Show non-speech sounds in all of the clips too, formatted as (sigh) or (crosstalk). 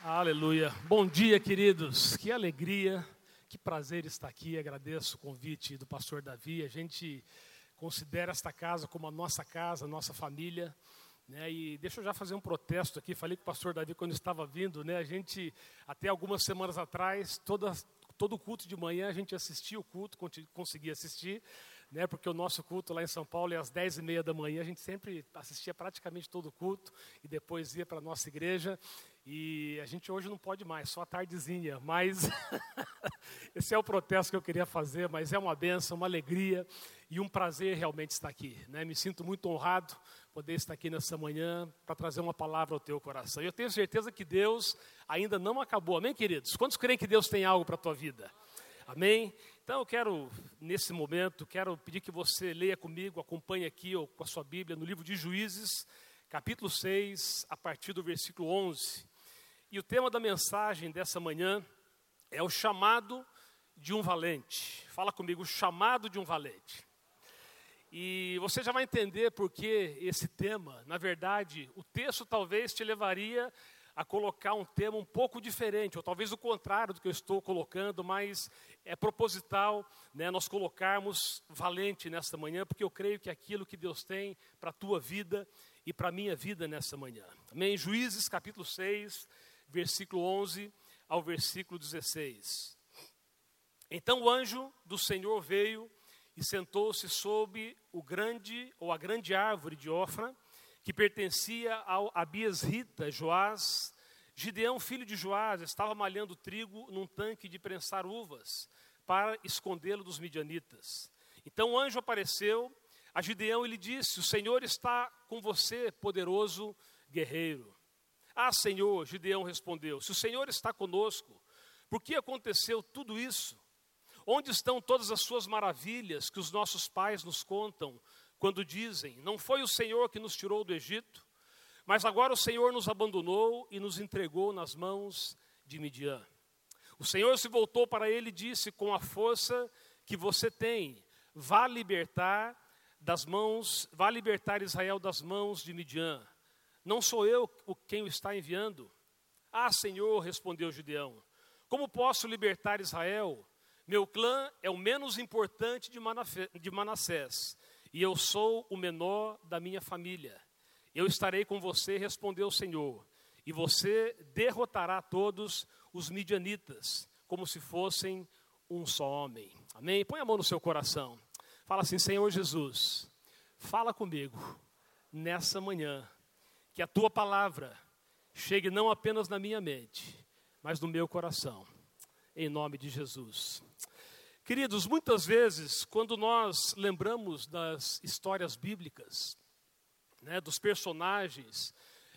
Aleluia. Bom dia, queridos. Que alegria, que prazer estar aqui. Agradeço o convite do pastor Davi. A gente considera esta casa como a nossa casa, a nossa família. Né? E deixa eu já fazer um protesto aqui. Falei com o pastor Davi quando estava vindo. Né? A gente, até algumas semanas atrás, toda, todo culto de manhã, a gente assistia o culto, conseguia assistir né, porque o nosso culto lá em São Paulo é às dez e meia da manhã, a gente sempre assistia praticamente todo o culto e depois ia para a nossa igreja. E a gente hoje não pode mais, só a tardezinha. Mas (laughs) esse é o protesto que eu queria fazer, mas é uma benção, uma alegria e um prazer realmente estar aqui. Né? Me sinto muito honrado poder estar aqui nessa manhã para trazer uma palavra ao teu coração. Eu tenho certeza que Deus ainda não acabou. Amém, queridos? Quantos creem que Deus tem algo para a tua vida? Amém? Então eu quero, nesse momento, quero pedir que você leia comigo, acompanhe aqui ou com a sua Bíblia no livro de Juízes, capítulo 6, a partir do versículo 11. E o tema da mensagem dessa manhã é o chamado de um valente. Fala comigo, o chamado de um valente. E você já vai entender por que esse tema, na verdade, o texto talvez te levaria a colocar um tema um pouco diferente, ou talvez o contrário do que eu estou colocando, mas é proposital né, nós colocarmos valente nesta manhã, porque eu creio que é aquilo que Deus tem para a tua vida e para a minha vida nessa manhã. Amém? Juízes capítulo 6, versículo 11 ao versículo 16. Então o anjo do Senhor veio e sentou-se sob o grande ou a grande árvore de Ofra, que pertencia ao Abias Rita Joás. Gideão, filho de Joás, estava malhando trigo num tanque de prensar uvas para escondê-lo dos midianitas. Então o anjo apareceu a Gideão e lhe disse: O Senhor está com você, poderoso guerreiro. Ah, Senhor, Gideão respondeu: Se o Senhor está conosco, por que aconteceu tudo isso? Onde estão todas as suas maravilhas que os nossos pais nos contam quando dizem: Não foi o Senhor que nos tirou do Egito, mas agora o Senhor nos abandonou e nos entregou nas mãos de Midian? O Senhor se voltou para ele e disse: Com a força que você tem, vá libertar das mãos, vá libertar Israel das mãos de Midian. Não sou eu quem o está enviando? Ah, Senhor, respondeu Gideão, como posso libertar Israel? Meu clã é o menos importante de Manassés, e eu sou o menor da minha família. Eu estarei com você, respondeu o Senhor, e você derrotará todos os midianitas, como se fossem um só homem. Amém? Põe a mão no seu coração. Fala assim, Senhor Jesus, fala comigo nessa manhã que a tua palavra chegue não apenas na minha mente, mas no meu coração, em nome de Jesus. Queridos, muitas vezes, quando nós lembramos das histórias bíblicas, né, dos personagens,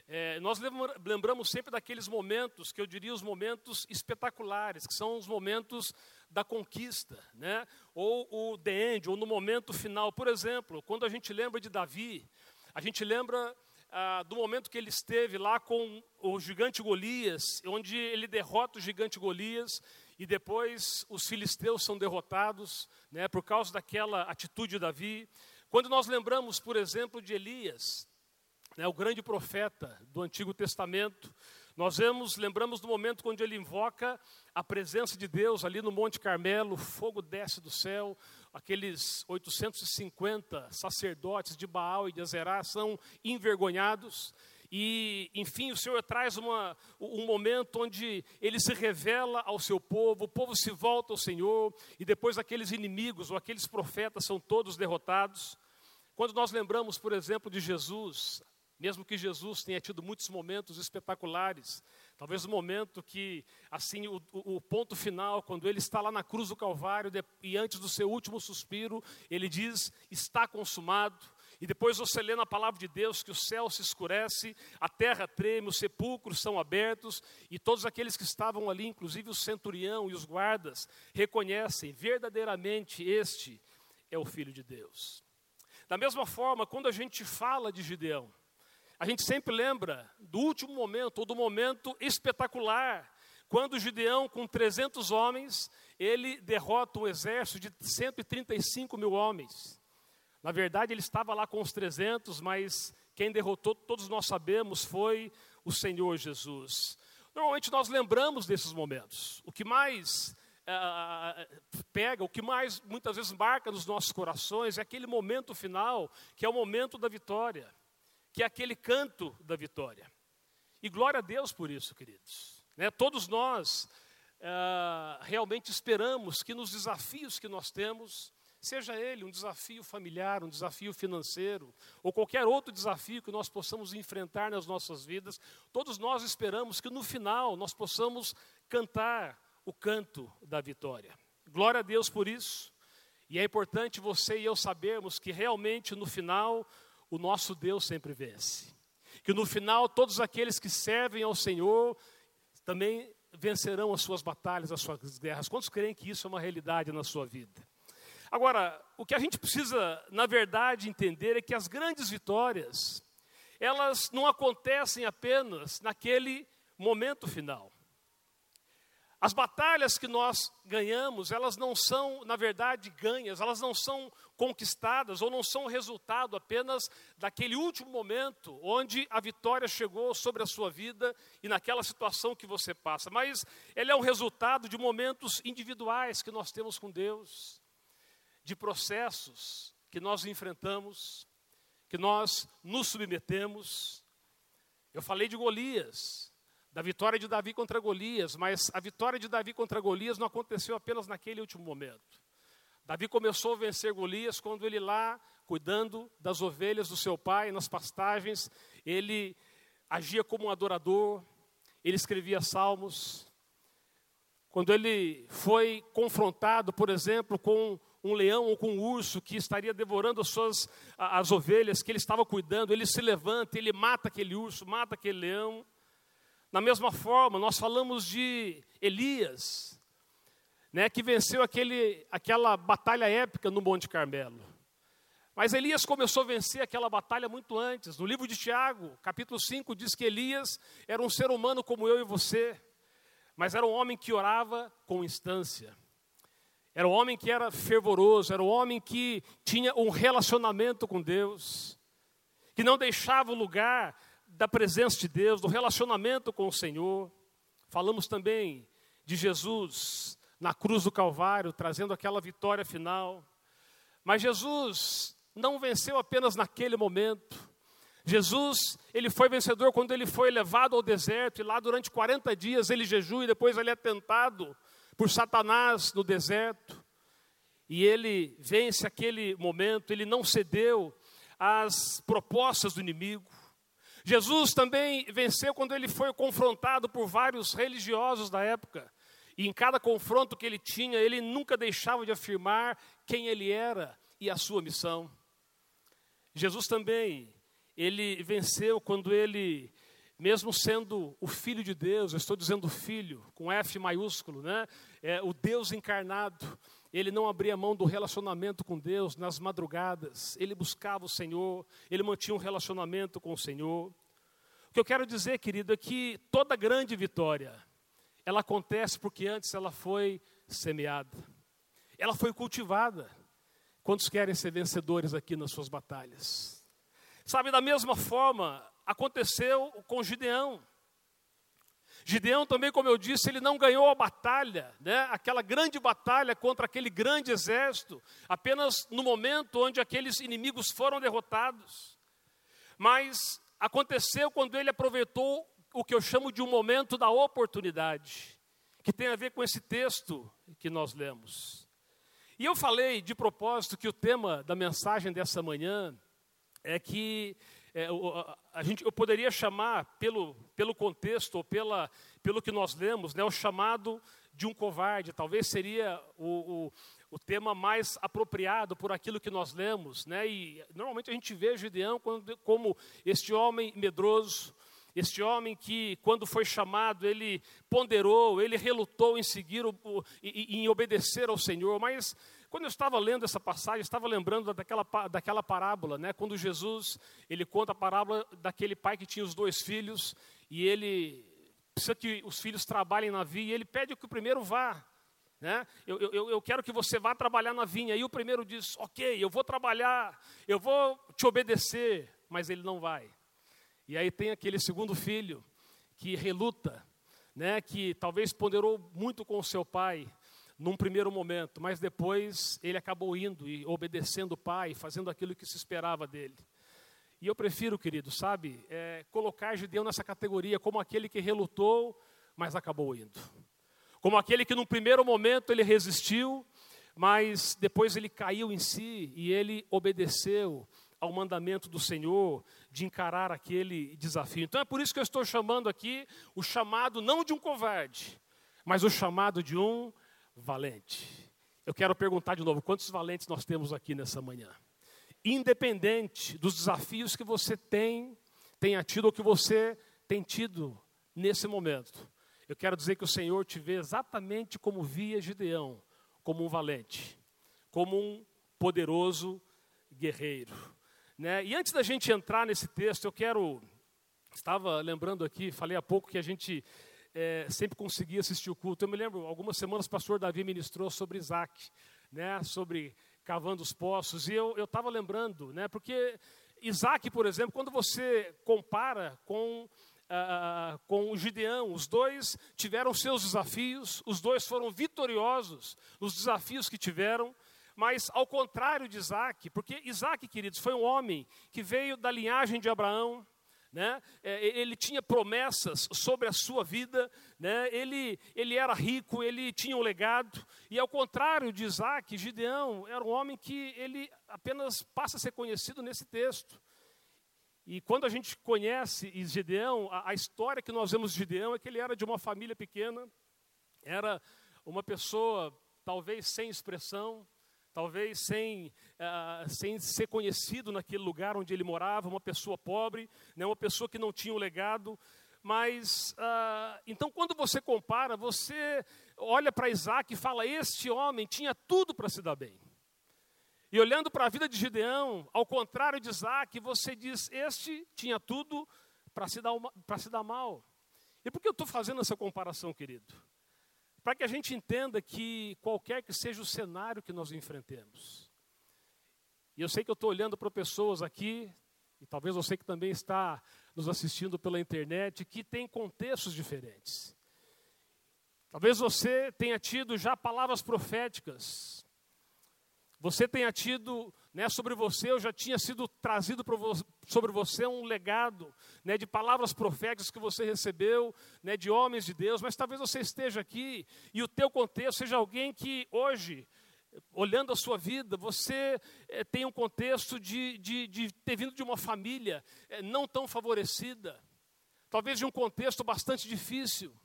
é, nós lembramos sempre daqueles momentos, que eu diria os momentos espetaculares, que são os momentos da conquista, né? ou o the end, ou no momento final. Por exemplo, quando a gente lembra de Davi, a gente lembra ah, do momento que ele esteve lá com o gigante Golias, onde ele derrota o gigante Golias e depois os filisteus são derrotados, né, por causa daquela atitude de Davi. Quando nós lembramos, por exemplo, de Elias, né, o grande profeta do Antigo Testamento, nós vemos, lembramos do momento quando ele invoca a presença de Deus ali no Monte Carmelo, fogo desce do céu, aqueles 850 sacerdotes de Baal e de Azerá são envergonhados. E, enfim, o Senhor traz uma, um momento onde ele se revela ao seu povo, o povo se volta ao Senhor, e depois aqueles inimigos ou aqueles profetas são todos derrotados. Quando nós lembramos, por exemplo, de Jesus, mesmo que Jesus tenha tido muitos momentos espetaculares, talvez o momento que, assim, o, o, ponto final, quando ele está lá na cruz do Calvário e antes do seu último suspiro, ele diz: está consumado. E depois você lê na palavra de Deus que o céu se escurece, a terra treme, os sepulcros são abertos, e todos aqueles que estavam ali, inclusive o centurião e os guardas, reconhecem verdadeiramente este é o Filho de Deus. Da mesma forma, quando a gente fala de Gideão, a gente sempre lembra do último momento, ou do momento espetacular, quando Gideão, com 300 homens, ele derrota um exército de 135 mil homens. Na verdade, ele estava lá com os 300, mas quem derrotou, todos nós sabemos, foi o Senhor Jesus. Normalmente nós lembramos desses momentos. O que mais uh, pega, o que mais muitas vezes marca nos nossos corações é aquele momento final, que é o momento da vitória, que é aquele canto da vitória. E glória a Deus por isso, queridos. Né? Todos nós uh, realmente esperamos que nos desafios que nós temos, seja ele um desafio familiar, um desafio financeiro, ou qualquer outro desafio que nós possamos enfrentar nas nossas vidas, todos nós esperamos que no final nós possamos cantar o canto da vitória. Glória a Deus por isso. E é importante você e eu sabermos que realmente no final o nosso Deus sempre vence. Que no final todos aqueles que servem ao Senhor também vencerão as suas batalhas, as suas guerras. Quantos creem que isso é uma realidade na sua vida? Agora, o que a gente precisa, na verdade, entender é que as grandes vitórias, elas não acontecem apenas naquele momento final. As batalhas que nós ganhamos, elas não são, na verdade, ganhas, elas não são conquistadas ou não são resultado apenas daquele último momento onde a vitória chegou sobre a sua vida e naquela situação que você passa, mas ela é um resultado de momentos individuais que nós temos com Deus de processos que nós enfrentamos, que nós nos submetemos. Eu falei de Golias, da vitória de Davi contra Golias, mas a vitória de Davi contra Golias não aconteceu apenas naquele último momento. Davi começou a vencer Golias quando ele lá, cuidando das ovelhas do seu pai, nas pastagens, ele agia como um adorador, ele escrevia salmos. Quando ele foi confrontado, por exemplo, com um leão ou com um urso que estaria devorando as suas as ovelhas que ele estava cuidando, ele se levanta, ele mata aquele urso, mata aquele leão. Da mesma forma, nós falamos de Elias, né, que venceu aquele, aquela batalha épica no Monte Carmelo. Mas Elias começou a vencer aquela batalha muito antes. No livro de Tiago, capítulo 5, diz que Elias era um ser humano como eu e você, mas era um homem que orava com instância. Era um homem que era fervoroso, era um homem que tinha um relacionamento com Deus, que não deixava o lugar da presença de Deus, do relacionamento com o Senhor. Falamos também de Jesus na cruz do Calvário, trazendo aquela vitória final. Mas Jesus não venceu apenas naquele momento. Jesus, ele foi vencedor quando ele foi levado ao deserto e lá durante 40 dias ele jejua e depois ele é tentado por Satanás no deserto. E ele vence aquele momento, ele não cedeu às propostas do inimigo. Jesus também venceu quando ele foi confrontado por vários religiosos da época. E em cada confronto que ele tinha, ele nunca deixava de afirmar quem ele era e a sua missão. Jesus também, ele venceu quando ele mesmo sendo o Filho de Deus, eu estou dizendo Filho, com F maiúsculo, né? É, o Deus encarnado, ele não abria mão do relacionamento com Deus nas madrugadas, ele buscava o Senhor, ele mantinha um relacionamento com o Senhor. O que eu quero dizer, querido, é que toda grande vitória, ela acontece porque antes ela foi semeada, ela foi cultivada. Quantos querem ser vencedores aqui nas suas batalhas? Sabe, da mesma forma, aconteceu com Gideão. Gideão também, como eu disse, ele não ganhou a batalha, né? aquela grande batalha contra aquele grande exército, apenas no momento onde aqueles inimigos foram derrotados. Mas aconteceu quando ele aproveitou o que eu chamo de um momento da oportunidade, que tem a ver com esse texto que nós lemos. E eu falei de propósito que o tema da mensagem dessa manhã é que é, a gente, eu poderia chamar, pelo, pelo contexto, ou pela, pelo que nós lemos, né, o chamado de um covarde. Talvez seria o, o, o, tema mais apropriado por aquilo que nós lemos. Né, e normalmente a gente vê Gideão como, como este homem medroso, este homem que, quando foi chamado, ele ponderou, ele relutou em seguir, o, em obedecer ao Senhor, mas quando eu estava lendo essa passagem, estava lembrando daquela, daquela parábola, né? quando Jesus ele conta a parábola daquele pai que tinha os dois filhos e ele precisa que os filhos trabalhem na vinha e ele pede que o primeiro vá. Né? Eu, eu, eu quero que você vá trabalhar na vinha. E o primeiro diz: Ok, eu vou trabalhar, eu vou te obedecer, mas ele não vai. E aí tem aquele segundo filho que reluta, né, que talvez ponderou muito com o seu pai num primeiro momento, mas depois ele acabou indo e obedecendo o pai, fazendo aquilo que se esperava dele. E eu prefiro, querido, sabe, é, colocar Gideão nessa categoria como aquele que relutou, mas acabou indo. Como aquele que num primeiro momento ele resistiu, mas depois ele caiu em si e ele obedeceu ao mandamento do Senhor de encarar aquele desafio. Então é por isso que eu estou chamando aqui o chamado não de um covarde, mas o chamado de um valente. Eu quero perguntar de novo: quantos valentes nós temos aqui nessa manhã? Independente dos desafios que você tem, tenha tido ou que você tem tido nesse momento, eu quero dizer que o Senhor te vê exatamente como via Gideão, como um valente, como um poderoso guerreiro. Né? E antes da gente entrar nesse texto, eu quero. Estava lembrando aqui, falei há pouco que a gente é, sempre conseguia assistir o culto. Eu me lembro, algumas semanas o pastor Davi ministrou sobre Isaac, né? sobre cavando os poços, e eu estava lembrando, né? porque Isaac, por exemplo, quando você compara com com o Gideão. Os dois tiveram seus desafios, os dois foram vitoriosos nos desafios que tiveram, mas ao contrário de Isaac, porque Isaac, queridos, foi um homem que veio da linhagem de Abraão, né? É, ele tinha promessas sobre a sua vida, né? ele, ele era rico, ele tinha um legado, e ao contrário de Isaac, Gideão era um homem que ele apenas passa a ser conhecido nesse texto. E quando a gente conhece Gideão, a, a história que nós vemos de Gideão é que ele era de uma família pequena, era uma pessoa talvez sem expressão, talvez sem, uh, sem ser conhecido naquele lugar onde ele morava, uma pessoa pobre, né, uma pessoa que não tinha um legado. Mas, uh, então, quando você compara, você olha para Isaac e fala: Este homem tinha tudo para se dar bem. E olhando para a vida de Gideão, ao contrário de Isaac, você diz: Este tinha tudo para se, dar se dar mal. E por que eu estou fazendo essa comparação, querido? Para que a gente entenda que qualquer que seja o cenário que nós enfrentemos, e eu sei que eu estou olhando para pessoas aqui, e talvez você que também está nos assistindo pela internet, que tem contextos diferentes. Talvez você tenha tido já palavras proféticas, você tenha tido né, sobre você, eu já tinha sido trazido sobre você um legado né, de palavras proféticas que você recebeu, né, de homens de Deus, mas talvez você esteja aqui e o teu contexto seja alguém que hoje, olhando a sua vida, você é, tem um contexto de, de, de, ter vindo de uma família é, não tão favorecida, talvez de um contexto bastante difícil.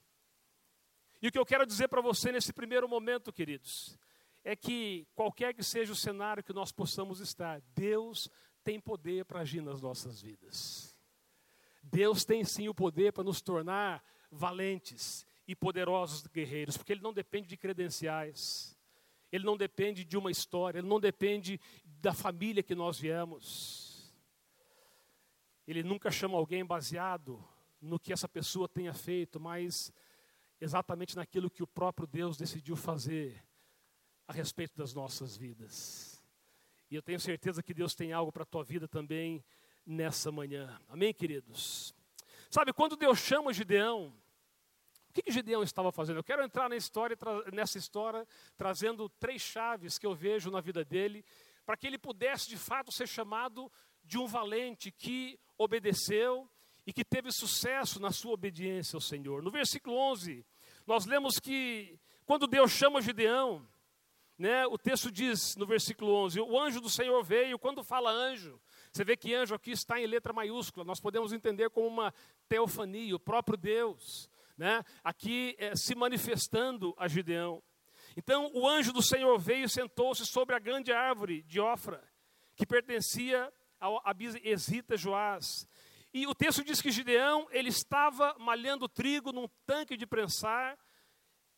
E o que eu quero dizer para você nesse primeiro momento, queridos, é que qualquer que seja o cenário que nós possamos estar, Deus tem poder para agir nas nossas vidas. Deus tem sim o poder para nos tornar valentes e poderosos guerreiros, porque Ele não depende de credenciais, Ele não depende de uma história, Ele não depende da família que nós viemos. Ele nunca chama alguém baseado no que essa pessoa tenha feito, mas exatamente naquilo que o próprio Deus decidiu fazer a respeito das nossas vidas. E eu tenho certeza que Deus tem algo para a tua vida também nessa manhã. Amém, queridos? Sabe, quando Deus chama Gideão, o que, que Gideão estava fazendo? Eu quero entrar na história, nessa história, trazendo três chaves que eu vejo na vida dele, para que ele pudesse de fato ser chamado de um valente que obedeceu e que teve sucesso na sua obediência ao Senhor. No versículo 11, nós lemos que quando Deus chama Gideão, né, o texto diz no versículo 11: O anjo do Senhor veio. Quando fala anjo, você vê que anjo aqui está em letra maiúscula. Nós podemos entender como uma teofania, o próprio Deus, né, aqui é, se manifestando a Gideão. Então, o anjo do Senhor veio e sentou-se sobre a grande árvore de Ofra, que pertencia ao Abisita Joás. E o texto diz que Gideão ele estava malhando trigo num tanque de prensar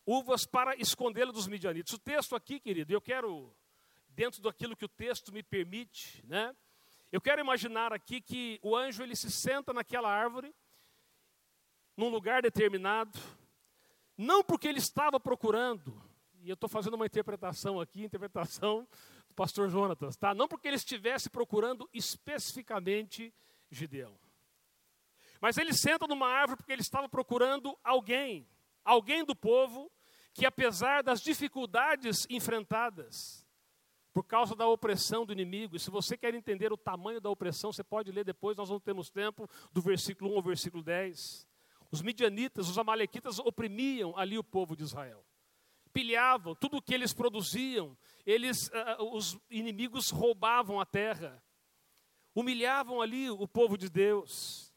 uvas para escondê-lo dos midianitas. O texto aqui, querido, eu quero, dentro daquilo que o texto me permite, né? Eu quero imaginar aqui que o anjo ele se senta naquela árvore, num lugar determinado, não porque ele estava procurando, e eu estou fazendo uma interpretação aqui, interpretação do pastor Jonatas, tá? Não porque ele estivesse procurando especificamente Gideão. Mas ele senta numa árvore porque ele estava procurando alguém alguém do povo que, apesar das dificuldades enfrentadas, por causa da opressão do inimigo, e se você quer entender o tamanho da opressão, você pode ler depois, nós não temos tempo, do versículo 1 ao versículo 10. Os midianitas, os amalequitas oprimiam ali o povo de Israel. Pilhavam tudo o que eles produziam, eles, uh, os inimigos roubavam a terra, humilhavam ali o povo de Deus.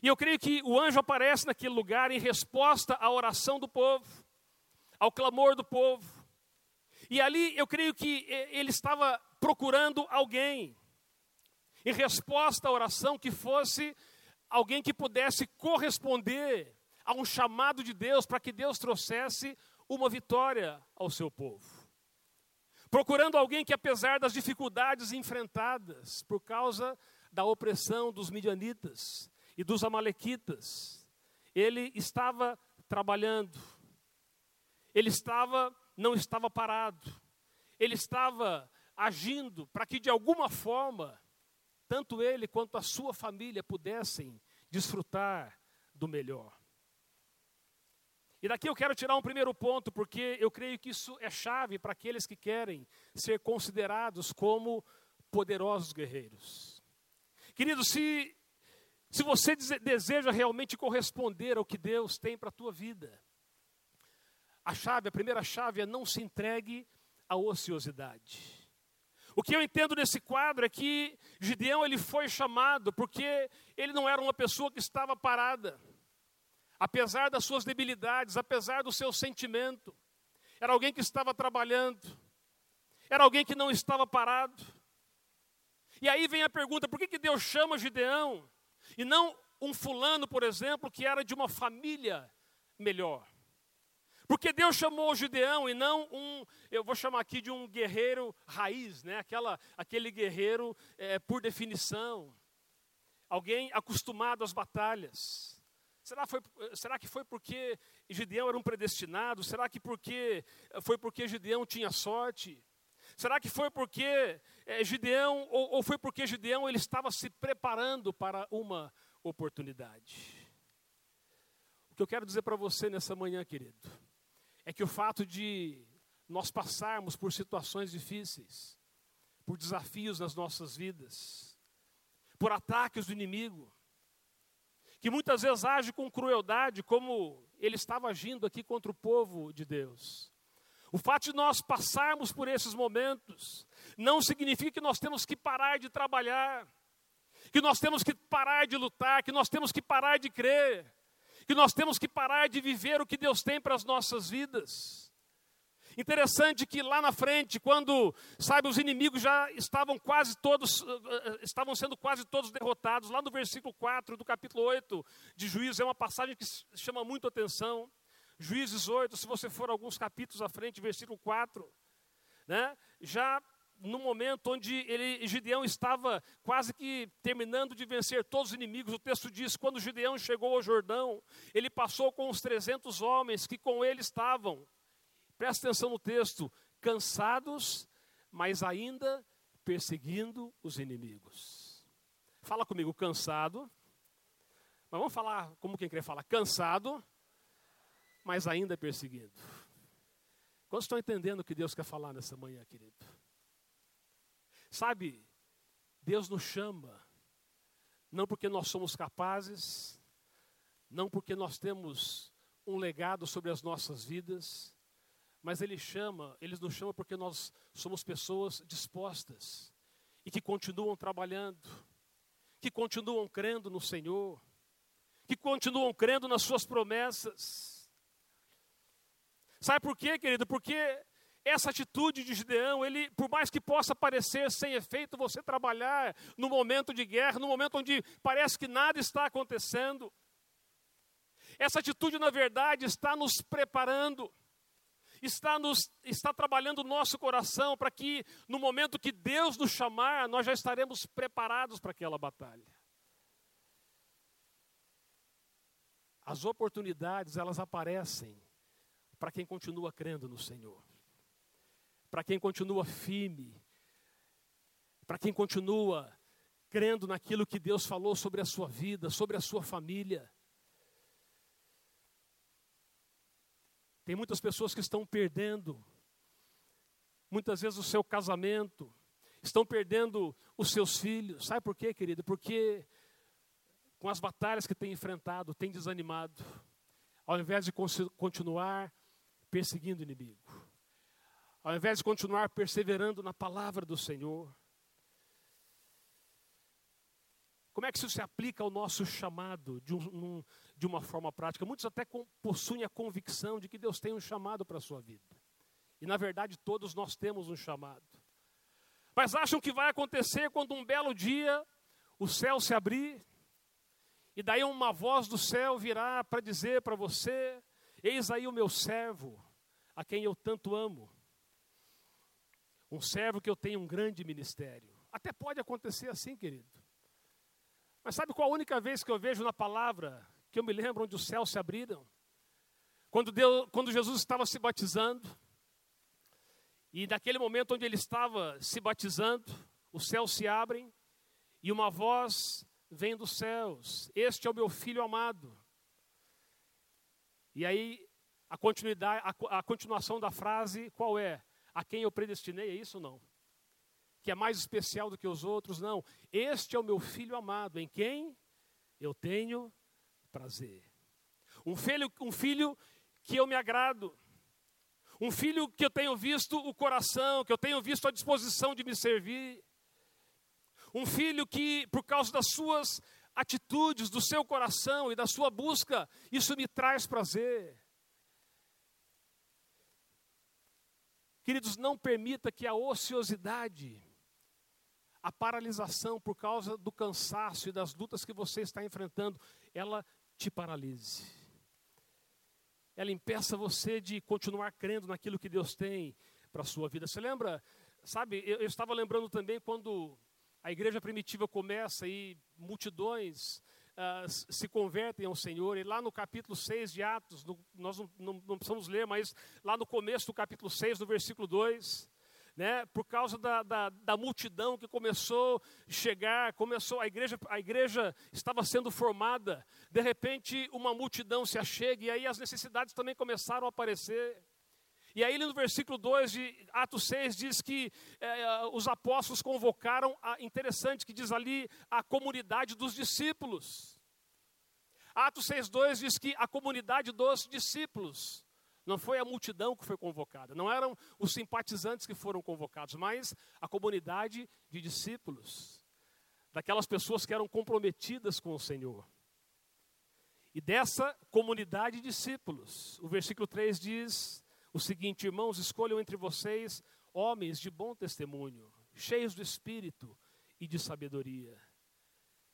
E eu creio que o anjo aparece naquele lugar em resposta à oração do povo, ao clamor do povo. E ali eu creio que ele estava procurando alguém, em resposta à oração, que fosse alguém que pudesse corresponder a um chamado de Deus para que Deus trouxesse uma vitória ao seu povo. Procurando alguém que, apesar das dificuldades enfrentadas por causa da opressão dos midianitas e dos amalequitas, ele estava trabalhando, ele estava, não estava parado, ele estava agindo para que de alguma forma tanto ele quanto a sua família pudessem desfrutar do melhor. E daqui eu quero tirar um primeiro ponto, porque eu creio que isso é chave para aqueles que querem ser considerados como poderosos guerreiros. Querido, se, se você deseja realmente corresponder ao que Deus tem para a tua vida, a chave, a primeira chave é não se entregue à ociosidade. O que eu entendo nesse quadro é que Gideão ele foi chamado porque ele não era uma pessoa que estava parada. Apesar das suas debilidades, apesar do seu sentimento, era alguém que estava trabalhando. Era alguém que não estava parado. E aí vem a pergunta: por que, que Deus chama Gideão e não um fulano, por exemplo, que era de uma família melhor? Porque Deus chamou Gideão e não um, eu vou chamar aqui de um guerreiro raiz, né? Aquela, aquele guerreiro é, por definição, alguém acostumado às batalhas. Será, foi, será que foi porque Gideão era um predestinado? Será que porque, foi porque Gideão tinha sorte? Será que foi porque é, Gideão, ou, ou foi porque Gideão ele estava se preparando para uma oportunidade? O que eu quero dizer para você nessa manhã, querido, é que o fato de nós passarmos por situações difíceis, por desafios nas nossas vidas, por ataques do inimigo, que muitas vezes age com crueldade, como ele estava agindo aqui contra o povo de Deus. O fato de nós passarmos por esses momentos não significa que nós temos que parar de trabalhar, que nós temos que parar de lutar, que nós temos que parar de crer, que nós temos que parar de viver o que Deus tem para as nossas vidas. Interessante que lá na frente, quando, sabe, os inimigos já estavam quase todos, eh, eh, estavam sendo quase todos derrotados, lá no versículo 4 do capítulo 8 de Juízes, é uma passagem que chama muito atenção. Juízes 8, se você for alguns capítulos à frente, versículo 4, né, já no momento onde ele, Gideão estava quase que terminando de vencer todos os inimigos, o texto diz: quando Gideão chegou ao Jordão, ele passou com os 300 homens que com ele estavam, presta atenção no texto, cansados, mas ainda perseguindo os inimigos. Fala comigo, cansado, mas vamos falar como quem quer falar, cansado, mas ainda perseguindo. Quantos estão entendendo o que Deus quer falar nessa manhã, querido? Sabe, Deus nos chama, não porque nós somos capazes, não porque nós temos um legado sobre as nossas vidas, mas Ele chama, Ele nos chama porque nós somos pessoas dispostas e que continuam trabalhando, que continuam crendo no Senhor, que continuam crendo nas Suas promessas. Sabe por quê, querido? Porque essa atitude de Gideão, ele, por mais que possa parecer sem efeito você trabalhar no momento de guerra, no momento onde parece que nada está acontecendo, essa atitude, na verdade, está nos preparando, está, nos, está trabalhando o nosso coração para que, no momento que Deus nos chamar, nós já estaremos preparados para aquela batalha. As oportunidades, elas aparecem para quem continua crendo no Senhor para quem continua firme, para quem continua crendo naquilo que Deus falou sobre a sua vida, sobre a sua família. Tem muitas pessoas que estão perdendo, muitas vezes, o seu casamento, estão perdendo os seus filhos. Sabe por quê, querido? Porque com as batalhas que tem enfrentado, tem desanimado, ao invés de continuar perseguindo o inimigo, ao invés de continuar perseverando na palavra do Senhor. Como é que isso se aplica ao nosso chamado de, um, de uma forma prática? Muitos até possuem a convicção de que Deus tem um chamado para a sua vida. E na verdade todos nós temos um chamado. Mas acham que vai acontecer quando um belo dia o céu se abrir e daí uma voz do céu virá para dizer para você: Eis aí o meu servo, a quem eu tanto amo. Um servo que eu tenho um grande ministério. Até pode acontecer assim, querido. Mas sabe qual a única vez que eu vejo na palavra que eu me lembro onde os céus se abriram? Quando, Deus, quando Jesus estava se batizando, e naquele momento onde ele estava se batizando, os céus se abrem e uma voz vem dos céus. Este é o meu filho amado. E aí, a, continuidade, a, a continuação da frase, qual é? A quem eu predestinei, é isso ou não? Que é mais especial do que os outros? Não. Este é o meu filho amado, em quem eu tenho prazer. Um filho, um filho que eu me agrado. Um filho que eu tenho visto o coração, que eu tenho visto a disposição de me servir. Um filho que, por causa das suas atitudes, do seu coração e da sua busca, isso me traz prazer. Queridos, não permita que a ociosidade, a paralisação por causa do cansaço e das lutas que você está enfrentando, ela te paralise. Ela impeça você de continuar crendo naquilo que Deus tem para a sua vida. Você lembra, sabe, eu, eu estava lembrando também quando a igreja primitiva começa e multidões uh, se convertem ao Senhor. E lá no capítulo 6 de Atos, no, nós não, não, não, precisamos ler, mas lá no começo do capítulo 6, no versículo 2, né, por causa da, da, da multidão que começou a chegar, começou, a igreja, a igreja estava sendo formada, de repente uma multidão se achega, e aí as necessidades também começaram a aparecer. E aí, no versículo 2 de Atos 6, diz que é, os apóstolos convocaram, a, interessante que diz ali, a comunidade dos discípulos. Atos 6,2 diz que a comunidade dos discípulos. Não foi a multidão que foi convocada, não eram os simpatizantes que foram convocados, mas a comunidade de discípulos, daquelas pessoas que eram comprometidas com o Senhor. E dessa comunidade de discípulos, o versículo 3 diz: o seguinte, irmãos, escolham entre vocês homens de bom testemunho, cheios do espírito e de sabedoria.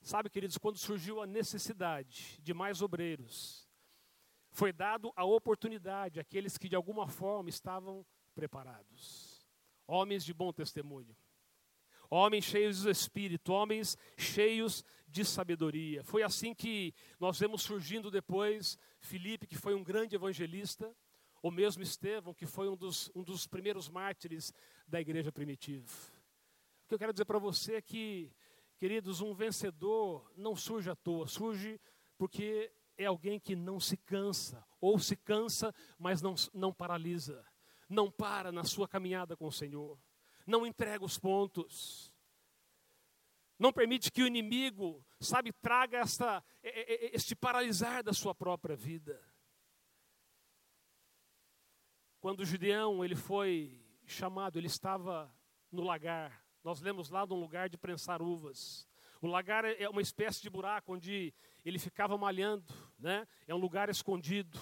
Sabe, queridos, quando surgiu a necessidade de mais obreiros, foi dado a oportunidade àqueles que de alguma forma estavam preparados. Homens de bom testemunho, homens cheios do espírito, homens cheios de sabedoria. Foi assim que nós vemos surgindo depois Filipe, que foi um grande evangelista, ou mesmo Estevão, que foi um dos, um dos primeiros mártires da igreja primitiva. O que eu quero dizer para você é que, queridos, um vencedor não surge à toa, surge porque é alguém que não se cansa, ou se cansa, mas não, não paralisa, não para na sua caminhada com o Senhor, não entrega os pontos, não permite que o inimigo, sabe, traga esta, este paralisar da sua própria vida. Quando Gideão ele foi chamado, ele estava no lagar. Nós lemos lá de um lugar de prensar uvas. O lagar é uma espécie de buraco onde ele ficava malhando, né? É um lugar escondido.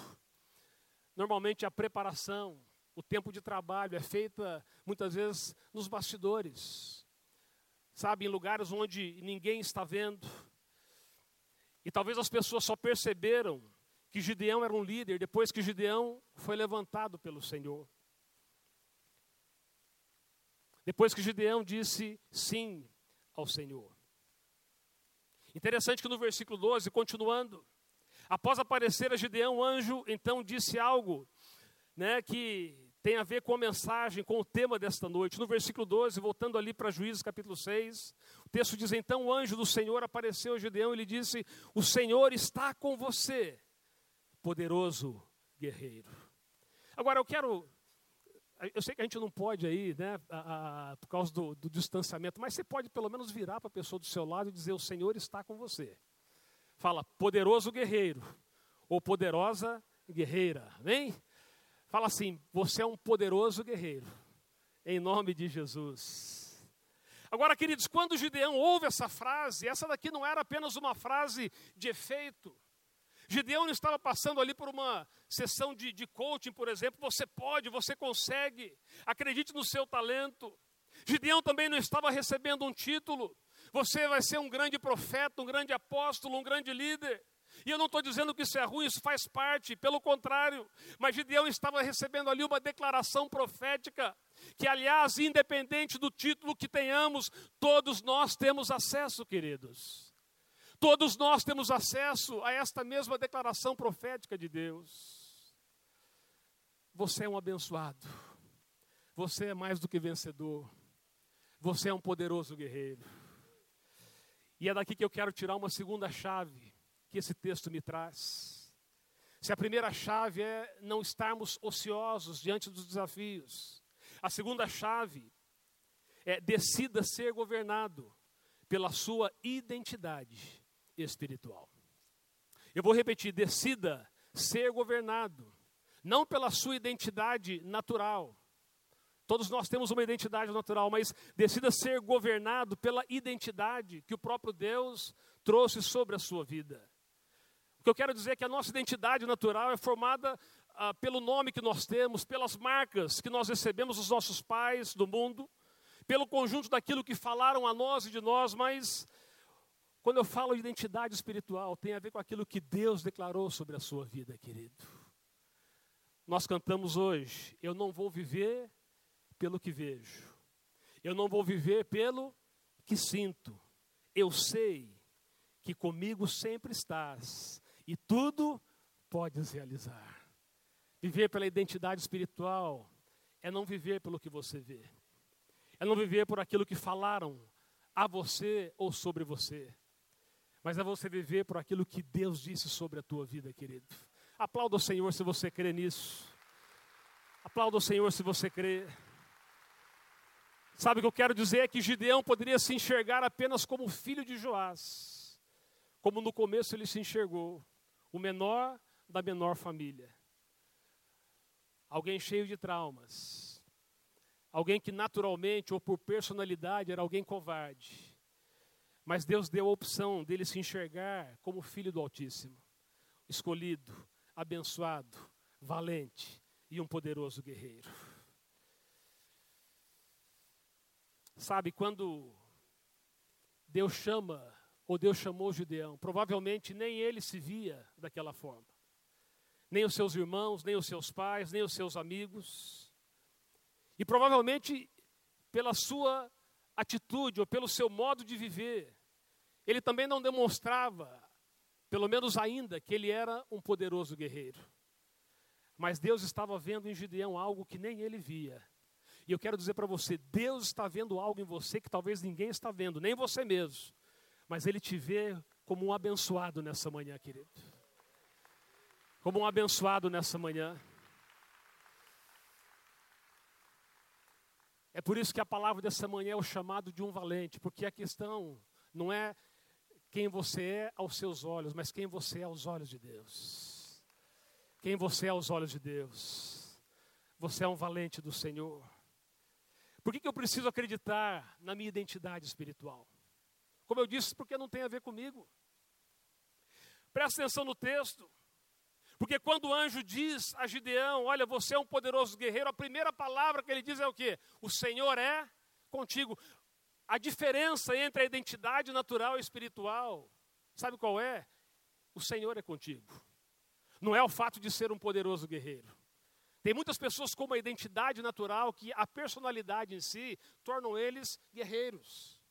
Normalmente a preparação, o tempo de trabalho é feita muitas vezes nos bastidores. Sabe, em lugares onde ninguém está vendo. E talvez as pessoas só perceberam que Gideão era um líder depois que Gideão foi levantado pelo Senhor. Depois que Gideão disse sim ao Senhor. Interessante que no versículo 12, continuando, após aparecer a Gideão, o anjo então disse algo né, que tem a ver com a mensagem, com o tema desta noite. No versículo 12, voltando ali para Juízes capítulo 6, o texto diz: Então o anjo do Senhor apareceu a Gideão e lhe disse: O Senhor está com você, poderoso guerreiro. Agora, eu quero. Eu sei que a gente não pode aí, né, a, a, por causa do, do distanciamento, mas você pode pelo menos virar para a pessoa do seu lado e dizer: O Senhor está com você. Fala, poderoso guerreiro, ou poderosa guerreira, amém? Fala assim: Você é um poderoso guerreiro, em nome de Jesus. Agora, queridos, quando Gideão ouve essa frase, essa daqui não era apenas uma frase de efeito. Gideão não estava passando ali por uma sessão de, de coaching, por exemplo. Você pode, você consegue, acredite no seu talento. Gideão também não estava recebendo um título. Você vai ser um grande profeta, um grande apóstolo, um grande líder. E eu não estou dizendo que isso é ruim, isso faz parte, pelo contrário. Mas Gideão estava recebendo ali uma declaração profética, que, aliás, independente do título que tenhamos, todos nós temos acesso, queridos. Todos nós temos acesso a esta mesma declaração profética de Deus. Você é um abençoado. Você é mais do que vencedor. Você é um poderoso guerreiro. E é daqui que eu quero tirar uma segunda chave que esse texto me traz. Se a primeira chave é não estarmos ociosos diante dos desafios, a segunda chave é decida ser governado pela sua identidade espiritual. Eu vou repetir: decida ser governado, não pela sua identidade natural. Todos nós temos uma identidade natural, mas decida ser governado pela identidade que o próprio Deus trouxe sobre a sua vida. O que eu quero dizer é que a nossa identidade natural é formada ah, pelo nome que nós temos, pelas marcas que nós recebemos dos nossos pais do mundo, pelo conjunto daquilo que falaram a nós e de nós, mas quando eu falo de identidade espiritual, tem a ver com aquilo que Deus declarou sobre a sua vida, querido. Nós cantamos hoje: Eu não vou viver pelo que vejo, eu não vou viver pelo que sinto, eu sei que comigo sempre estás e tudo podes realizar. Viver pela identidade espiritual é não viver pelo que você vê, é não viver por aquilo que falaram a você ou sobre você, mas é você viver por aquilo que Deus disse sobre a tua vida, querido. Aplauda o Senhor se você crê nisso. Aplauda o Senhor se você crê. Sabe o que eu quero dizer? É que Gideão poderia se enxergar apenas como filho de Joás, como no começo ele se enxergou o menor da menor família. Alguém cheio de traumas. Alguém que naturalmente ou por personalidade era alguém covarde. Mas Deus deu a opção dele se enxergar como filho do Altíssimo, escolhido, abençoado, valente e um poderoso guerreiro. Sabe, quando Deus chama ou Deus chamou Gideão. Provavelmente nem ele se via daquela forma. Nem os seus irmãos, nem os seus pais, nem os seus amigos. E provavelmente pela sua atitude ou pelo seu modo de viver, ele também não demonstrava, pelo menos ainda, que ele era um poderoso guerreiro. Mas Deus estava vendo em Gideão algo que nem ele via. E eu quero dizer para você: Deus está vendo algo em você que talvez ninguém está vendo, nem você mesmo mas Ele te vê como um abençoado nessa manhã, querido. Como um abençoado nessa manhã. É por isso que a palavra dessa manhã é o chamado de um valente, porque a questão não é quem você é aos seus olhos, mas quem você é aos olhos de Deus. Quem você é aos olhos de Deus. Você é um valente do Senhor. Por que, que eu preciso acreditar na minha identidade espiritual? Como eu disse, porque não tem a ver comigo. Presta atenção no texto. Porque quando o anjo diz a Gideão, olha, você é um poderoso guerreiro, a primeira palavra que ele diz é o quê? O Senhor é contigo. A diferença entre a identidade natural e espiritual, sabe qual é? O Senhor é contigo. Não é o fato de ser um poderoso guerreiro. Tem muitas pessoas com uma identidade natural que a personalidade em si tornam eles guerreiros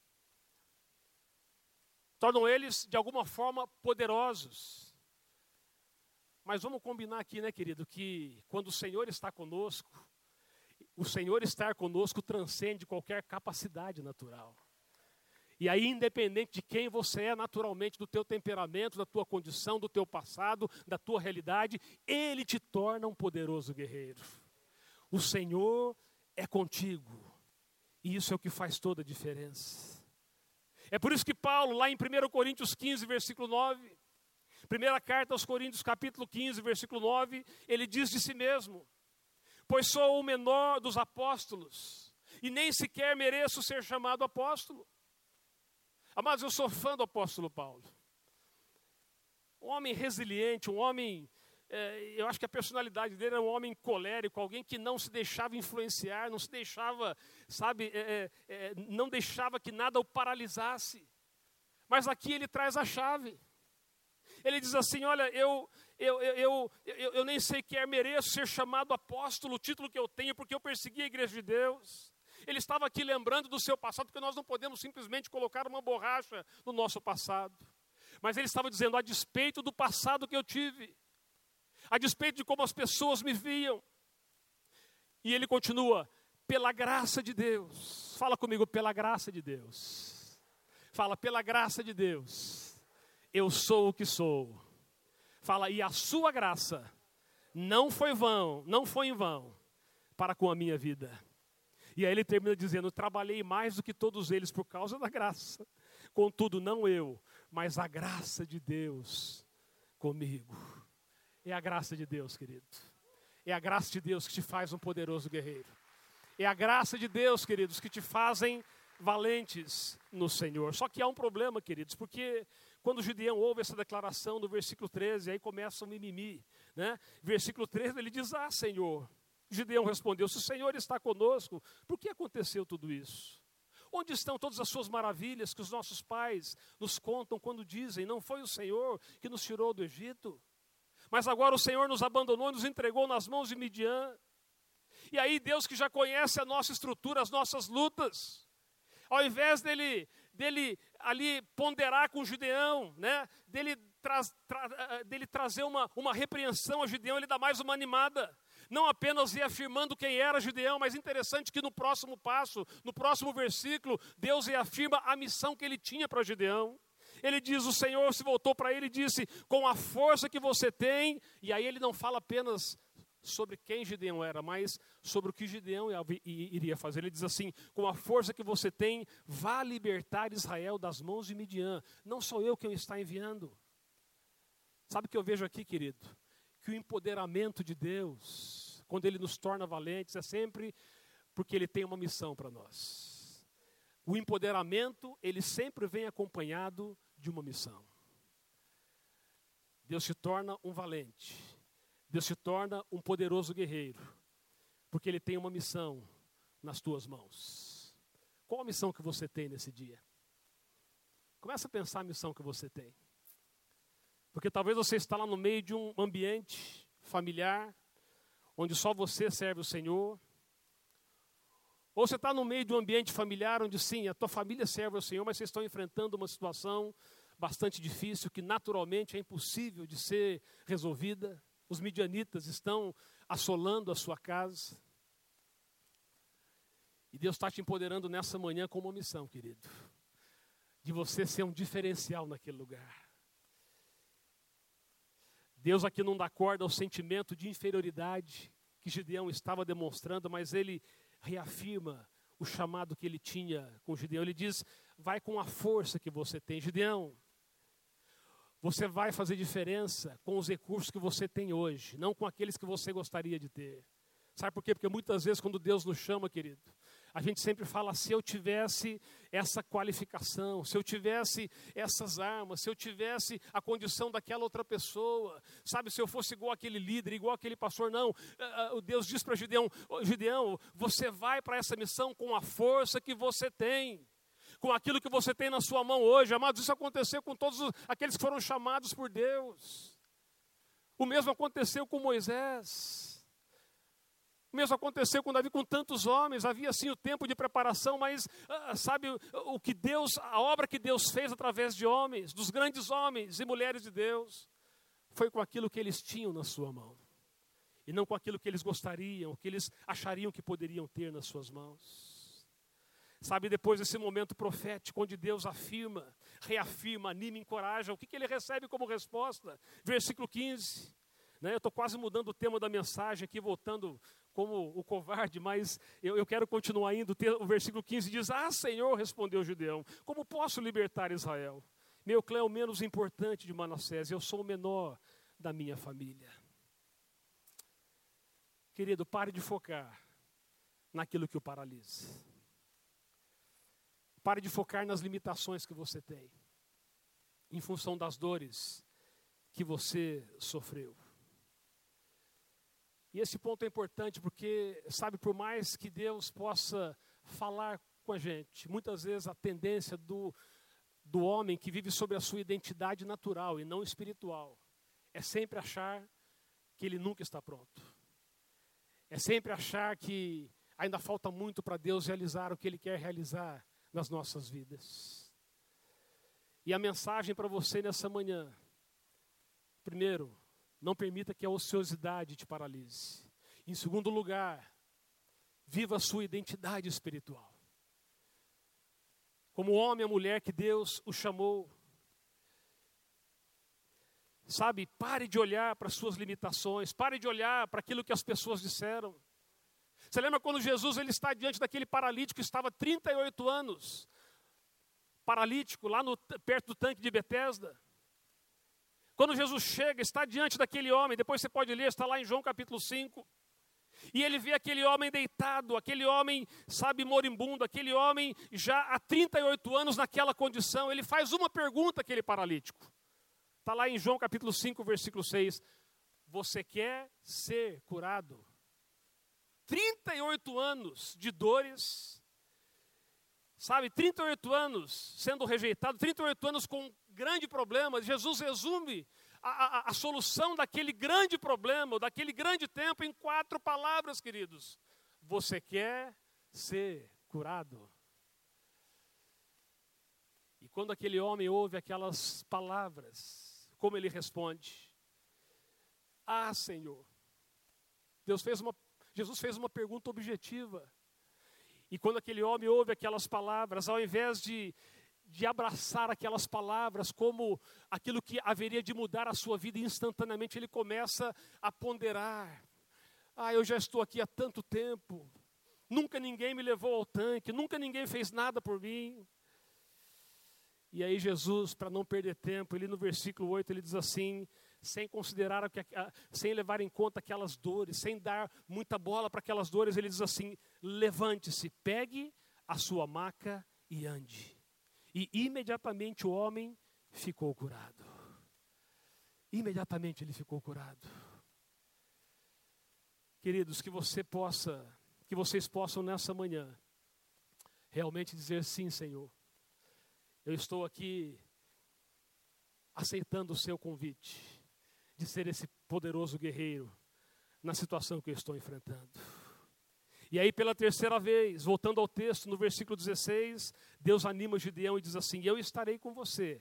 tornam eles, de alguma forma, poderosos. Mas vamos combinar aqui, né, querido, que quando o Senhor está conosco, o Senhor estar conosco transcende qualquer capacidade natural. E aí, independente de quem você é naturalmente, do teu temperamento, da tua condição, do teu passado, da tua realidade, Ele te torna um poderoso guerreiro. O Senhor é contigo. E isso é o que faz toda a diferença. É por isso que Paulo, lá em 1 Coríntios 15, versículo 9, primeira carta aos Coríntios, capítulo 15, versículo 9, ele diz de si mesmo: Pois sou o menor dos apóstolos, e nem sequer mereço ser chamado apóstolo. Amados, eu sou fã do apóstolo Paulo. Um homem resiliente, um homem é, eu acho que a personalidade dele era um homem colérico, alguém que não se deixava influenciar, não se deixava, sabe, é, é, não deixava que nada o paralisasse. Mas aqui ele traz a chave. Ele diz assim: Olha, eu, eu, eu, eu, eu nem sequer mereço ser chamado apóstolo, o título que eu tenho, porque eu persegui a igreja de Deus. Ele estava aqui lembrando do seu passado, porque nós não podemos simplesmente colocar uma borracha no nosso passado. Mas ele estava dizendo: a despeito do passado que eu tive, a despeito de como as pessoas me viam. E ele continua, pela graça de Deus. Fala comigo, pela graça de Deus. Fala, pela graça de Deus. Eu sou o que sou. Fala, e a sua graça não foi vão, não foi em vão para com a minha vida. E aí ele termina dizendo: Trabalhei mais do que todos eles por causa da graça. Contudo, não eu, mas a graça de Deus comigo. É a graça de Deus, querido. É a graça de Deus que te faz um poderoso guerreiro. É a graça de Deus, queridos, que te fazem valentes no Senhor. Só que há um problema, queridos, porque quando o Gideão ouve essa declaração no versículo 13, aí começa o mimimi, né? Versículo 13, ele diz: Ah, Senhor. Gideão respondeu: Se o Senhor está conosco, por que aconteceu tudo isso? Onde estão todas as suas maravilhas que os nossos pais nos contam quando dizem: Não foi o Senhor que nos tirou do Egito? Mas agora o Senhor nos abandonou e nos entregou nas mãos de Midian. E aí Deus que já conhece a nossa estrutura, as nossas lutas, ao invés dele, dele ali ponderar com o Gideão, né, dele, tra, tra, eh, dele trazer uma, uma repreensão a Gideão, ele dá mais uma animada. Não apenas reafirmando quem era Gideão, mas interessante que no próximo passo, no próximo versículo, Deus reafirma a missão que ele tinha para Gideão. Ele diz: O Senhor se voltou para ele e disse: Com a força que você tem, e aí ele não fala apenas sobre quem Gideão era, mas sobre o que Gideão iria fazer. Ele diz assim: Com a força que você tem, vá libertar Israel das mãos de Midian. Não sou eu quem está enviando. Sabe o que eu vejo aqui, querido? Que o empoderamento de Deus, quando Ele nos torna valentes, é sempre porque Ele tem uma missão para nós. O empoderamento, ele sempre vem acompanhado de uma missão. Deus te torna um valente. Deus te torna um poderoso guerreiro. Porque Ele tem uma missão nas tuas mãos. Qual a missão que você tem nesse dia? Começa a pensar a missão que você tem. Porque talvez você está lá no meio de um ambiente familiar, onde só você serve o Senhor. Ou você está no meio de um ambiente familiar onde sim, a tua família serve ao Senhor, mas vocês estão enfrentando uma situação bastante difícil que naturalmente é impossível de ser resolvida. Os midianitas estão assolando a sua casa. E Deus está te empoderando nessa manhã com uma missão, querido, de você ser um diferencial naquele lugar. Deus aqui não dá corda ao sentimento de inferioridade que Gideão estava demonstrando, mas ele reafirma o chamado que ele tinha com Gideão. Ele diz: vai com a força que você tem. Gideão, você vai fazer diferença com os recursos que você tem hoje, não com aqueles que você gostaria de ter. Sabe por quê? Porque muitas vezes, quando Deus nos chama, querido, a gente sempre fala: se eu tivesse essa qualificação, se eu tivesse essas armas, se eu tivesse a condição daquela outra pessoa, sabe, se eu fosse igual aquele líder, igual aquele pastor, não. O Deus diz para Gideão: Gideão, você vai para essa missão com a força que você tem. Com aquilo que você tem na sua mão hoje, amados, isso aconteceu com todos aqueles que foram chamados por Deus. O mesmo aconteceu com Moisés. O mesmo aconteceu com Davi, com tantos homens, havia sim o tempo de preparação, mas ah, sabe o que Deus, a obra que Deus fez através de homens, dos grandes homens e mulheres de Deus, foi com aquilo que eles tinham na sua mão, e não com aquilo que eles gostariam, que eles achariam que poderiam ter nas suas mãos. Sabe, depois desse momento profético, onde Deus afirma, reafirma, anima, encoraja, o que, que ele recebe como resposta? Versículo 15. Né, eu estou quase mudando o tema da mensagem aqui, voltando como o covarde, mas eu, eu quero continuar indo. O versículo 15 diz: Ah, Senhor, respondeu o Gideão, como posso libertar Israel? Meu clã é o menos importante de Manassés, eu sou o menor da minha família. Querido, pare de focar naquilo que o paralisa. Pare de focar nas limitações que você tem, em função das dores que você sofreu. E esse ponto é importante porque, sabe, por mais que Deus possa falar com a gente, muitas vezes a tendência do, do homem que vive sobre a sua identidade natural e não espiritual é sempre achar que ele nunca está pronto. É sempre achar que ainda falta muito para Deus realizar o que Ele quer realizar nas nossas vidas. E a mensagem para você nessa manhã: primeiro, não permita que a ociosidade te paralise. Em segundo lugar, viva a sua identidade espiritual. Como homem e mulher que Deus o chamou. Sabe, pare de olhar para as suas limitações, pare de olhar para aquilo que as pessoas disseram. Você lembra quando Jesus ele está diante daquele paralítico que estava 38 anos, paralítico, lá no, perto do tanque de Betesda? Quando Jesus chega, está diante daquele homem, depois você pode ler, está lá em João capítulo 5. E ele vê aquele homem deitado, aquele homem, sabe, moribundo, aquele homem já há 38 anos naquela condição. Ele faz uma pergunta àquele paralítico. Está lá em João capítulo 5, versículo 6. Você quer ser curado? 38 anos de dores, sabe, 38 anos sendo rejeitado, 38 anos com grande problema. Jesus resume a, a, a solução daquele grande problema, daquele grande tempo, em quatro palavras, queridos. Você quer ser curado? E quando aquele homem ouve aquelas palavras, como ele responde? Ah, Senhor. Deus fez uma, Jesus fez uma pergunta objetiva. E quando aquele homem ouve aquelas palavras, ao invés de, de abraçar aquelas palavras como aquilo que haveria de mudar a sua vida instantaneamente, ele começa a ponderar. Ah, eu já estou aqui há tanto tempo, nunca ninguém me levou ao tanque, nunca ninguém fez nada por mim. E aí Jesus, para não perder tempo, ele no versículo 8, ele diz assim, sem considerar, sem levar em conta aquelas dores, sem dar muita bola para aquelas dores, ele diz assim: levante-se, pegue a sua maca e ande. E imediatamente o homem ficou curado. Imediatamente ele ficou curado. Queridos, que você possa, que vocês possam nessa manhã realmente dizer sim, Senhor. Eu estou aqui aceitando o seu convite de ser esse poderoso guerreiro na situação que eu estou enfrentando. E aí, pela terceira vez, voltando ao texto, no versículo 16, Deus anima Gideão e diz assim: Eu estarei com você,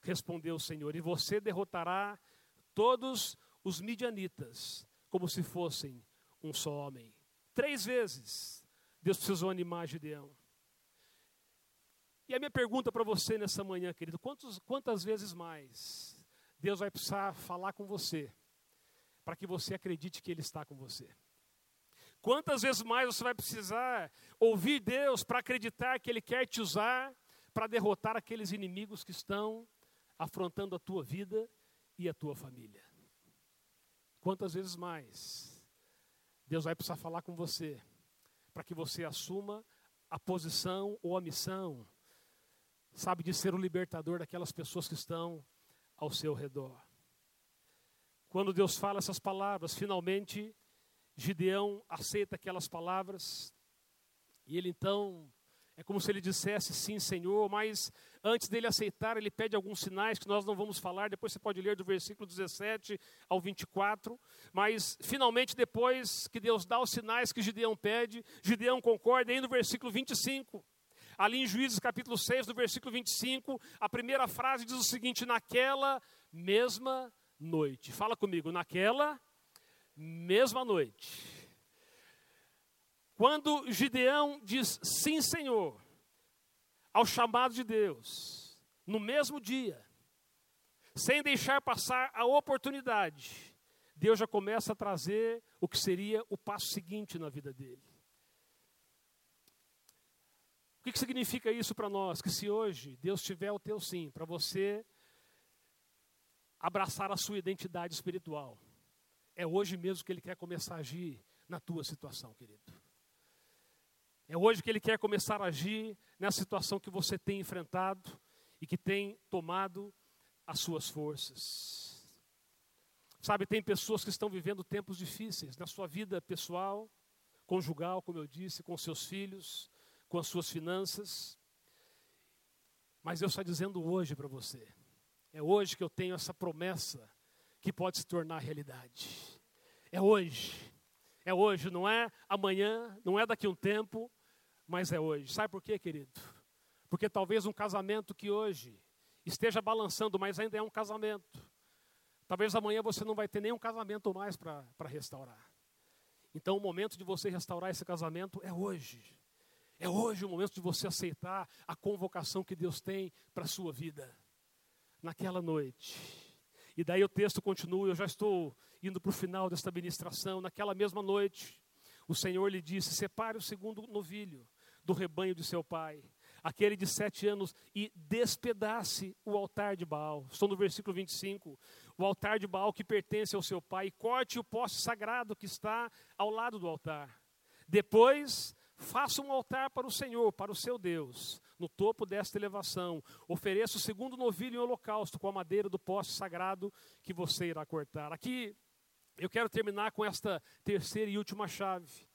respondeu o Senhor, e você derrotará todos os midianitas, como se fossem um só homem. Três vezes Deus precisou animar Gideão. E a minha pergunta para você nessa manhã, querido: quantos, quantas vezes mais Deus vai precisar falar com você, para que você acredite que Ele está com você? Quantas vezes mais você vai precisar ouvir Deus para acreditar que Ele quer te usar para derrotar aqueles inimigos que estão afrontando a tua vida e a tua família? Quantas vezes mais Deus vai precisar falar com você para que você assuma a posição ou a missão, sabe, de ser o libertador daquelas pessoas que estão ao seu redor? Quando Deus fala essas palavras, finalmente Gideão aceita aquelas palavras, e ele então, é como se ele dissesse sim, Senhor, mas antes dele aceitar, ele pede alguns sinais que nós não vamos falar, depois você pode ler do versículo 17 ao 24, mas finalmente, depois que Deus dá os sinais que Gideão pede, Gideão concorda, aí no versículo 25. Ali em Juízes capítulo 6, no versículo 25, a primeira frase diz o seguinte: naquela mesma noite. Fala comigo, naquela mesma noite. Quando Gideão diz sim, Senhor, ao chamado de Deus, no mesmo dia, sem deixar passar a oportunidade, Deus já começa a trazer o que seria o passo seguinte na vida dele. Que, que significa isso para nós? Que se hoje Deus tiver o teu sim, para você abraçar a sua identidade espiritual, é hoje mesmo que Ele quer começar a agir na tua situação, querido. É hoje que Ele quer começar a agir nessa situação que você tem enfrentado e que tem tomado as suas forças. Sabe, tem pessoas que estão vivendo tempos difíceis na sua vida pessoal, conjugal, como eu disse, com seus filhos, com as suas finanças. Mas Deus está dizendo hoje para você: é hoje que eu tenho essa promessa que pode se tornar realidade. É hoje. É hoje, não é amanhã, não é daqui a um tempo, mas é hoje. Sabe por quê, querido? Porque talvez um casamento que hoje esteja balançando, mas ainda é um casamento. Talvez amanhã você não vai ter nenhum casamento mais para restaurar. Então o momento de você restaurar esse casamento é hoje. É hoje o momento de você aceitar a convocação que Deus tem para a sua vida. Naquela noite. E daí o texto continua, eu já estou indo para o final desta ministração. Naquela mesma noite, o Senhor lhe disse: Separe o segundo novilho do rebanho de seu pai, aquele de sete anos, e despedace o altar de Baal. Estou no versículo 25. O altar de Baal que pertence ao seu pai, e corte o poste sagrado que está ao lado do altar. Depois, faça um altar para o Senhor, para o seu Deus, no topo desta elevação. Ofereça o segundo novilho em holocausto com a madeira do poste sagrado que você irá cortar. Aqui eu quero terminar com esta terceira e última chave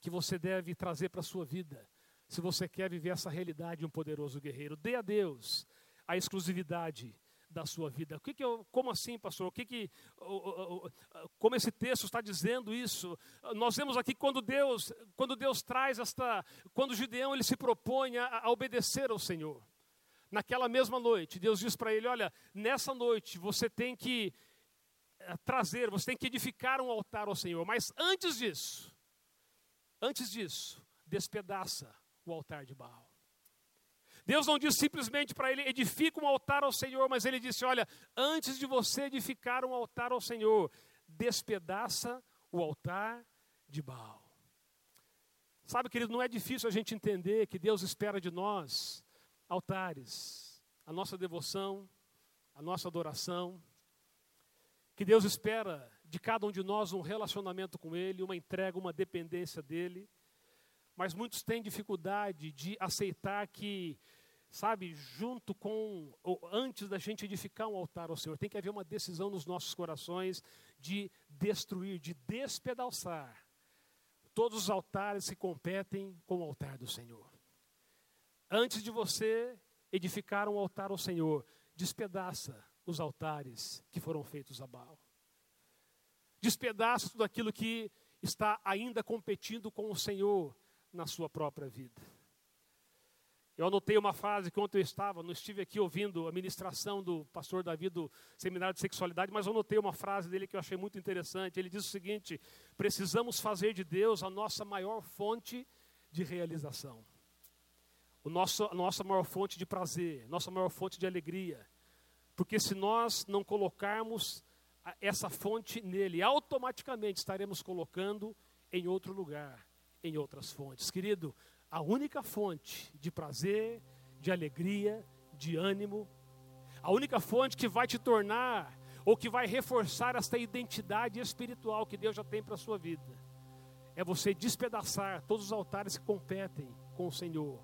que você deve trazer para a sua vida, se você quer viver essa realidade de um poderoso guerreiro. Dê a Deus a exclusividade da sua vida. O que, que eu, como assim, pastor? O que que, como esse texto está dizendo isso? Nós vemos aqui quando Deus, quando Deus traz esta, quando Gideão ele se propõe a, a obedecer ao Senhor. Naquela mesma noite, Deus diz para ele: Olha, nessa noite você tem que eh, trazer, você tem que edificar um altar ao Senhor, mas antes disso, Antes disso, despedaça o altar de Baal. Deus não disse simplesmente para ele, edifica um altar ao Senhor, mas ele disse: olha, antes de você edificar um altar ao Senhor, despedaça o altar de Baal. Sabe, querido, não é difícil a gente entender que Deus espera de nós altares, a nossa devoção, a nossa adoração, que Deus espera de cada um de nós um relacionamento com Ele, uma entrega, uma dependência dEle. Mas muitos têm dificuldade de aceitar que, sabe, junto com, ou antes da gente edificar um altar ao Senhor, tem que haver uma decisão nos nossos corações de destruir, de despedaçar todos os altares que competem com o altar do Senhor. Antes de você edificar um altar ao Senhor, despedaça os altares que foram feitos a Baal despedaça tudo aquilo que está ainda competindo com o Senhor na sua própria vida. Eu anotei uma frase que ontem eu estava, não estive aqui ouvindo a ministração do pastor Davi do Seminário de Sexualidade, mas eu anotei uma frase dele que eu achei muito interessante. Ele diz o seguinte: precisamos fazer de Deus a nossa maior fonte de realização. O nosso, a nossa maior fonte de prazer, nossa maior fonte de alegria. Porque se nós não colocarmos essa fonte nele, automaticamente estaremos colocando em outro lugar, em outras fontes. Querido, a única fonte de prazer, de alegria, de ânimo, a única fonte que vai te tornar ou que vai reforçar esta identidade espiritual que Deus já tem para a sua vida, é você despedaçar todos os altares que competem com o Senhor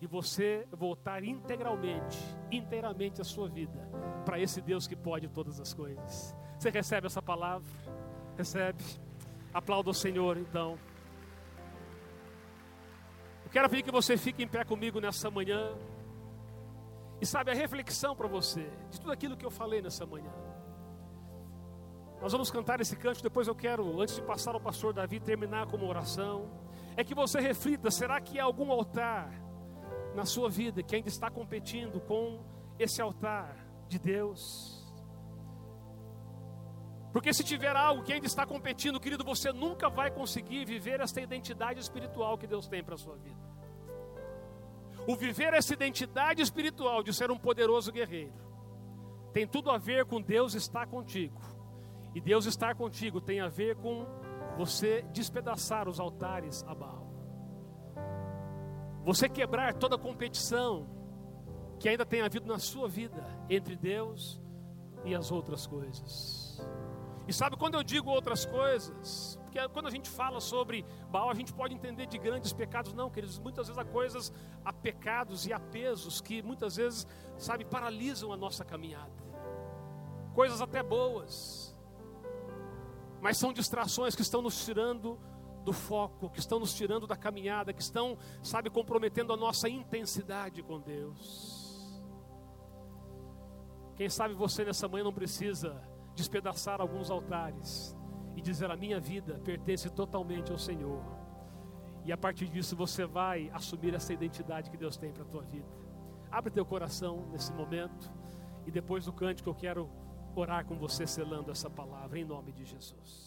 e você voltar integralmente, inteiramente a sua vida para esse Deus que pode todas as coisas. Você recebe essa palavra? Recebe? Aplauda o Senhor, então. Quero pedir que você fique em pé comigo nessa manhã. E sabe, a reflexão para você, de tudo aquilo que eu falei nessa manhã. Nós vamos cantar esse canto, depois eu quero, antes de passar ao pastor Davi, terminar com uma oração. É que você reflita: será que há algum altar na sua vida que ainda está competindo com esse altar de Deus? Porque se tiver algo que ainda está competindo, querido, você nunca vai conseguir viver essa identidade espiritual que Deus tem para a sua vida. O viver essa identidade espiritual de ser um poderoso guerreiro tem tudo a ver com Deus estar contigo. E Deus estar contigo tem a ver com você despedaçar os altares a Baal. Você quebrar toda a competição que ainda tem havido na sua vida entre Deus e as outras coisas. E sabe quando eu digo outras coisas? Porque quando a gente fala sobre Baal, a gente pode entender de grandes pecados. Não, queridos, muitas vezes há coisas, há pecados e há pesos que muitas vezes, sabe, paralisam a nossa caminhada. Coisas até boas, mas são distrações que estão nos tirando do foco, que estão nos tirando da caminhada, que estão, sabe, comprometendo a nossa intensidade com Deus. Quem sabe você nessa manhã não precisa despedaçar alguns altares e dizer: A minha vida pertence totalmente ao Senhor. E a partir disso você vai assumir essa identidade que Deus tem para a tua vida. Abre teu coração nesse momento e depois do cântico eu quero orar com você selando essa palavra em nome de Jesus.